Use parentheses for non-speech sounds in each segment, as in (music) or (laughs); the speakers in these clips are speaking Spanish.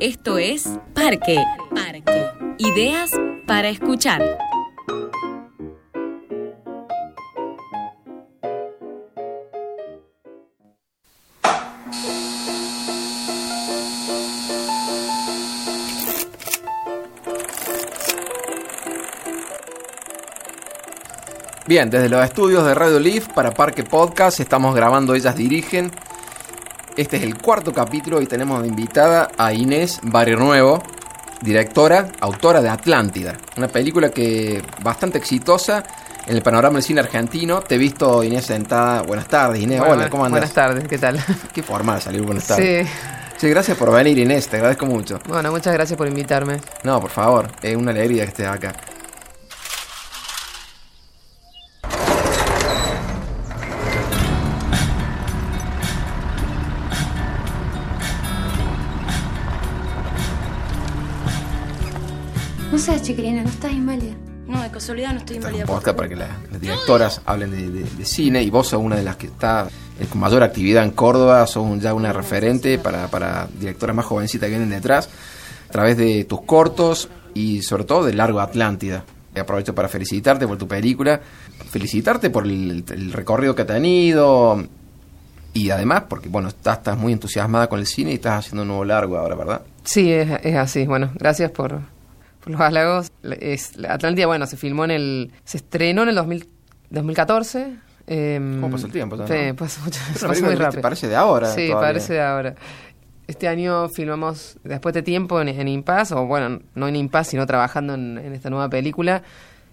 Esto es Parque. Parque. Ideas para escuchar. Bien, desde los estudios de Radio Leaf para Parque Podcast estamos grabando Ellas Dirigen. Este es el cuarto capítulo y tenemos de invitada a Inés Barrio Nuevo, directora, autora de Atlántida, una película que bastante exitosa en el panorama del cine argentino. Te he visto, Inés, sentada. Buenas tardes, Inés. Bueno, Hola, ¿cómo andas? Buenas tardes, ¿qué tal? (laughs) Qué formal salir, buenas tardes. Sí. Sí, gracias por venir, Inés, te agradezco mucho. Bueno, muchas gracias por invitarme. No, por favor, es una alegría que estés acá. Seas chiquilina, no estás inválida. No, de casualidad no estoy inválida. podcast para que la- las directoras hablen de, de- de cine y vos sos una de las que está con mayor actividad en Córdoba, sos un- ya una referente para, para directoras más jovencitas que vienen detrás, a través de tus cortos y sobre todo de Largo Atlántida. Y aprovecho para felicitarte por tu película, felicitarte por el, el recorrido que ha tenido y además porque, bueno, estás, estás muy entusiasmada con el cine y estás haciendo un nuevo largo ahora, ¿verdad? Sí, es, es así. Bueno, gracias por, por los halagos. Es, Atlántida, bueno, se filmó en el... Se estrenó en el 2000 2014. em, ¿Cómo pasa el tiempo, no? Sí, pasa, mucho, pasa muy rápido. parece de ahora Sí, todavía. parece de ahora. Este año filmamos, después de tiempo, en, en Impas, o bueno, no en Impas, sino trabajando en, en esta nueva película.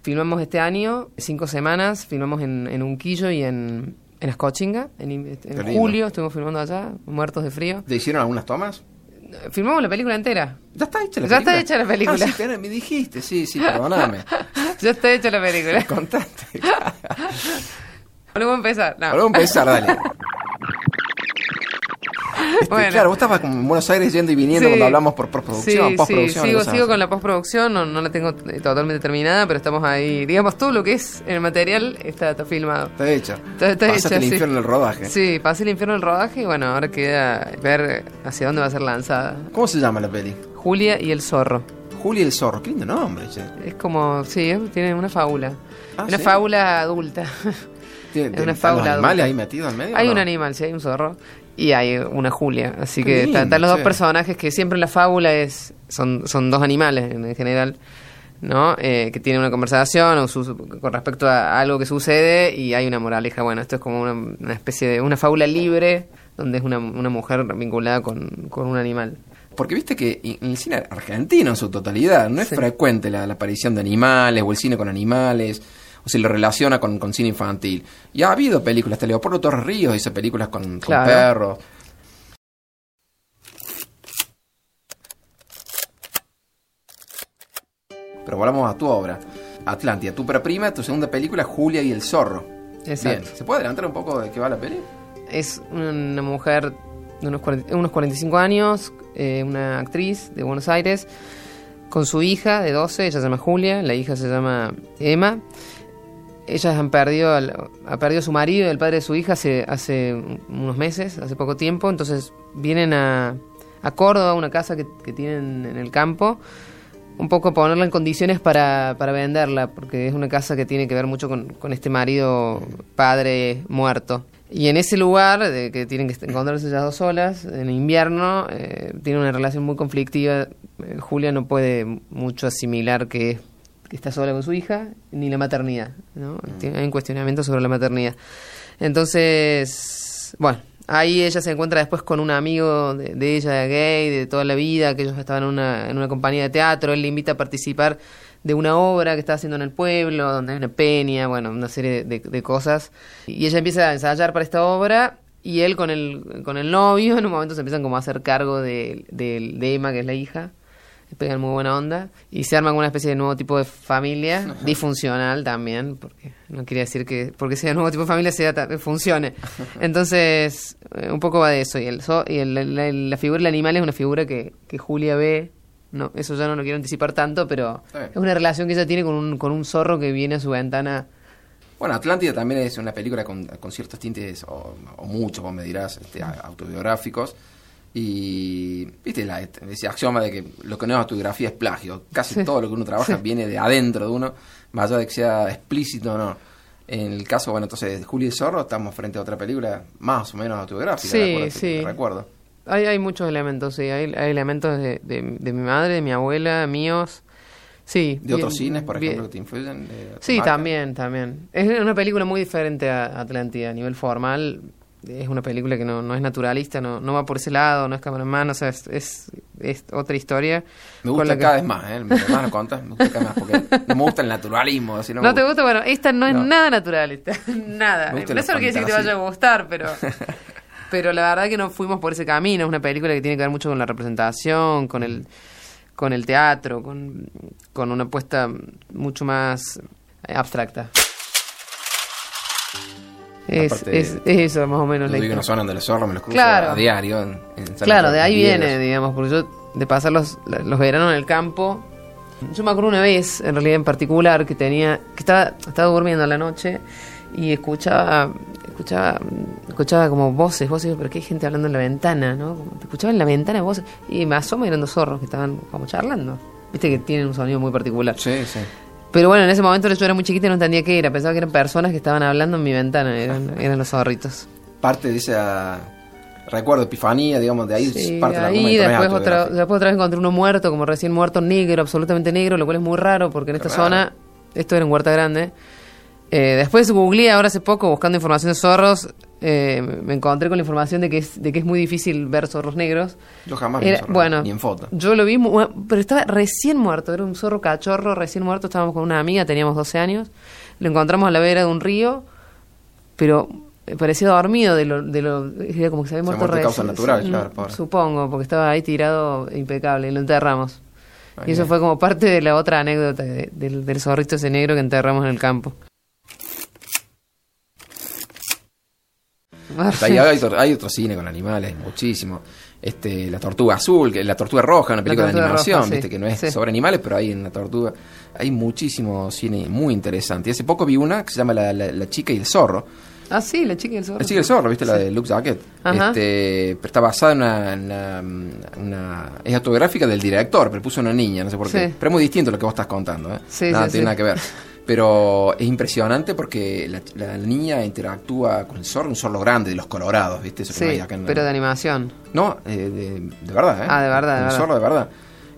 Filmamos este año, cinco semanas, filmamos en, en Unquillo y en, en Escochinga. En, en julio estuvimos filmando allá, muertos de frío. ¿Te hicieron algunas tomas? Filmamos la película entera. Ya está hecha la Ya película. está hecha la película. Ah, sí, me dijiste, sí, sí, perdóname. (laughs) Ya está hecha la película. Contaste. (laughs) Volvemos a empezar. No. Volvemos a empezar, dale. (laughs) Este, Bueno. Claro, vos estabas como en Buenos Aires yendo y viniendo Sí. cuando hablamos por postproducción, Sí, postproducción. sí, sigo, sigo con la postproducción, no, no la tengo totalmente terminada, pero estamos ahí. Digamos, todo lo que es el material está, está filmado. Está hecha. Está, está Pasaste hecha, el infierno en el rodaje. Sí, pasé el infierno del rodaje y bueno, ahora queda ver hacia dónde va a ser lanzada. ¿Cómo se llama la peli? Julia y el zorro. Juli el Zorro. Qué lindo nombre, che. Es como, sí, tiene una fábula. Ah, una fábula adulta. ¿Tiene, (laughs) una ¿están los fábula animales adulta. ahí metidos al medio? hay o un no? animal, sí, hay un zorro. Y hay una Julia. Así que están, están los dos personajes que siempre en la fábula es son, son dos animales en, en general. ¿no? Eh, que tienen una conversación o su- con respecto a algo que sucede y hay una moraleja. Bueno, esto es como una, una especie de una fábula libre donde es una, una mujer vinculada con, con un animal. Porque viste que en el cine argentino en su totalidad no es Sí. frecuente la, la aparición de animales o el cine con animales o se lo relaciona con, con cine infantil. Y ha habido películas, hasta Leopoldo Torres Ríos hizo películas con, con Claro. perros. Pero volvamos a tu obra. Atlántida, tu prima, tu segunda película, Julia y el zorro. Exacto. Bien, ¿se puede adelantar un poco de qué va la peli? Es una mujer de unos, 40 unos 45 años, eh, una actriz de Buenos Aires, con su hija de 12, ella se llama Julia, la hija se llama Emma. Ellas han perdido, ha perdido a su marido y el padre de su hija hace, hace unos meses, hace poco tiempo, entonces vienen a, a Córdoba, una casa que, que tienen en el campo, un poco ponerla en condiciones para, para venderla, porque es una casa que tiene que ver mucho con, con este marido padre muerto. Y en ese lugar, de que tienen que encontrarse ellas dos solas, en invierno, eh, tiene una relación muy conflictiva. Eh, Julia no puede mucho asimilar que, que está sola con su hija, ni la maternidad. ¿no? Tiene- Hay un cuestionamiento sobre la maternidad. Entonces, bueno, ahí ella se encuentra después con un amigo de, de ella, gay, de toda la vida, que ellos estaban en una, en una compañía de teatro. Él le invita a participar de una obra que está haciendo en el pueblo, donde hay una peña, bueno, una serie de, de cosas. Y ella empieza a ensayar para esta obra y él con el, con el novio en un momento se empiezan como a hacer cargo de, de, de Emma, que es la hija. Pegan muy buena onda y se arman una especie de nuevo tipo de familia, disfuncional también, porque no quería decir que porque sea nuevo tipo de familia sea funcione. Entonces, eh, un poco va de eso. Y, el, so- y el- la, la figura del animal es una figura que, que Julia ve. No, eso ya no lo quiero anticipar tanto, pero es una relación que ella tiene con un, con un zorro que viene a su ventana. Bueno, Atlántida también es una película con, con ciertos tintes, o, o muchos, vos me dirás, este, autobiográficos. Y, viste, la, ese axioma de que lo que no es autobiografía es plagio. Casi todo lo que uno trabaja viene de adentro de uno, más allá de que sea explícito o no. En el caso, bueno, entonces de Julio y Zorro, estamos frente a otra película más o menos autobiográfica. Sí, de sí. Recuerdo. Hay, hay muchos elementos, sí. Hay, hay elementos de, de, de mi madre, de mi abuela, míos. Sí. De otros cines, por bien- ejemplo, que te influyen. Sí, también, también. Es una película muy diferente a Atlántida a nivel formal. Es una película que no, no es naturalista, no, no va por ese lado, no es cámara en mano, o sea, es, es, es otra historia. Me gusta que- cada vez más, ¿eh? Mientras más lo me gusta cada vez más, porque no me gusta el naturalismo. Así no, ¿No me te gusta? Bueno, esta no es nada naturalista, (laughs) nada. Me eso no quiere decir que te vaya a gustar, pero... (laughs) Pero la verdad que no fuimos por ese camino, es una película que tiene que ver mucho con la representación, con el, con el teatro, con, con una apuesta mucho más abstracta. Es, es, es eso más o menos Lo digo, no historia. sonan de los zorros, me los cruzo Claro. a diario. En, en San Claro, de ahí viene, digamos, porque yo de pasar los, los veranos en el campo, yo me acuerdo una vez, en realidad en particular, que tenía, que estaba, estaba durmiendo a la noche y escuchaba, escuchaba, escuchaba como voces, voces, pero que hay gente hablando en la ventana, ¿no? Te escuchaba en la ventana voces y me asomo y eran dos zorros que estaban como charlando. Viste que tienen un sonido muy particular. Sí, sí. Pero bueno, en ese momento yo era muy chiquita y no entendía qué era. Pensaba que eran personas que estaban hablando en mi ventana. Eran, eran los zorritos. Parte de esa recuerdo, epifanía, digamos, de ahí Sí, parte ahí no es después otra, después otra vez encontré uno muerto, como recién muerto, negro, absolutamente negro, lo cual es muy raro porque en esta zona, esto era en Huerta Grande. Eh, después googleé ahora hace poco buscando información de zorros, eh, me encontré con la información de que es, de que es muy difícil ver zorros negros. Yo jamás vi bueno, ni en foto. yo lo vi, pero estaba recién muerto, era un zorro cachorro recién muerto, estábamos con una amiga, teníamos 12 años, lo encontramos a la vera de un río, pero parecía dormido de lo, de lo era como que se había muerto causa natural, claro, pobre. Supongo, porque estaba ahí tirado impecable y lo enterramos. Ay, y eso bien. fue como parte de la otra anécdota de- del, del zorrito ese negro que enterramos en el campo. Hay, otro, hay otro cine con animales, muchísimo. Este, la tortuga azul, que la tortuga roja, una película de animación, roja, sí, viste que no es sí. sobre animales, pero hay en la tortuga hay muchísimo cine muy interesante. Y hace poco vi una que se llama La, la- La chica y el zorro. Ah, sí, la chica y el zorro. La chica y el zorro, viste la de Luke Jacket. Este, pero está basada en una, en una- una- es autobiográfica del director, pero puso una niña, no sé por qué. Sí. Pero es muy distinto lo que vos estás contando, ¿eh? Sí, nada, tiene nada que ver. (laughs) Pero es impresionante porque la, la niña interactúa con el zorro, un zorro grande de los colorados, ¿viste? Eso que no Sí, acá en- pero de animación. No, eh, de, de verdad, ¿eh? Ah, de verdad, de Un verdad. zorro de verdad.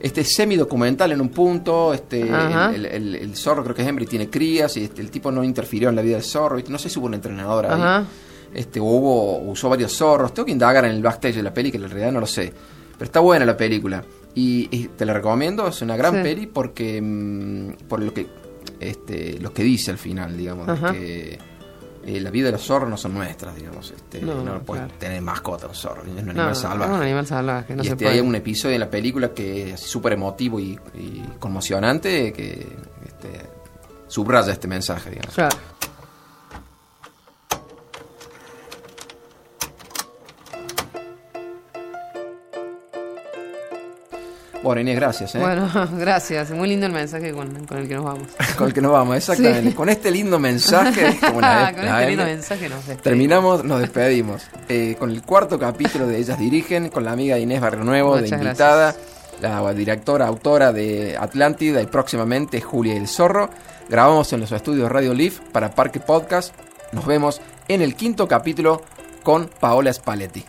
Este es semi-documental en un punto, este, el, el- el- el zorro creo que es hembra y tiene crías, y este, el tipo no interfirió en la vida del zorro, ¿viste? no sé si hubo un entrenador ahí, este, o hubo, usó varios zorros, tengo que indagar en el backstage de la peli, que en realidad no lo sé, pero está buena la película, y, y te la recomiendo, es una gran Sí. peli porque, mm, por lo que, este, lo que dice al final, digamos, de que eh, la vida de los zorros no son nuestras, digamos, este, No, no, no, puedes claro. tener mascota un zorro, es un animal no, salvaje. es un animal salvaje, no y se este, puede. hay un episodio en la película que es súper emotivo y, y conmocionante que este, subraya este mensaje, digamos. Claro. Bueno, Inés, gracias. ¿eh? Bueno, (laughs) gracias. Muy lindo el mensaje con, con el que nos vamos. (laughs) Con el que nos vamos, exactamente. Sí. Con este lindo mensaje, (laughs) como con este lindo mensaje nos despedimos. terminamos, nos despedimos. Eh, con el cuarto capítulo de Ellas Dirigen, con la amiga Inés Barrio Nuevo, de invitada, la directora, autora de Atlántida y próximamente Julia y el Zorro. Grabamos en los estudios Radio Leaf para Parque Podcast. Nos vemos en el quinto capítulo con Paola Spalletti.